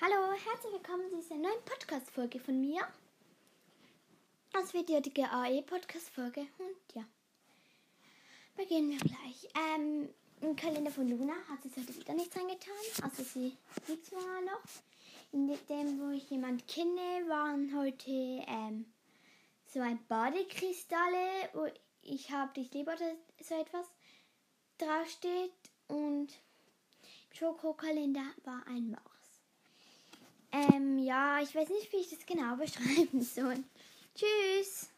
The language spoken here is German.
Hallo, herzlich willkommen zu dieser neuen Podcast-Folge von mir. Das wird ja die AE-Podcast-Folge und ja, beginnen wir gleich. Ähm, Im Kalender von Luna hat sie heute wieder nichts angetan, also sie liegt zwar noch. In dem, wo ich jemand kenne, waren heute ähm, so ein Badekristalle, wo ich habe dich lieber oder so etwas draufsteht und im Schokokalender war ein Maus. Ja, ich weiß nicht, wie ich das genau beschreiben soll. Tschüss!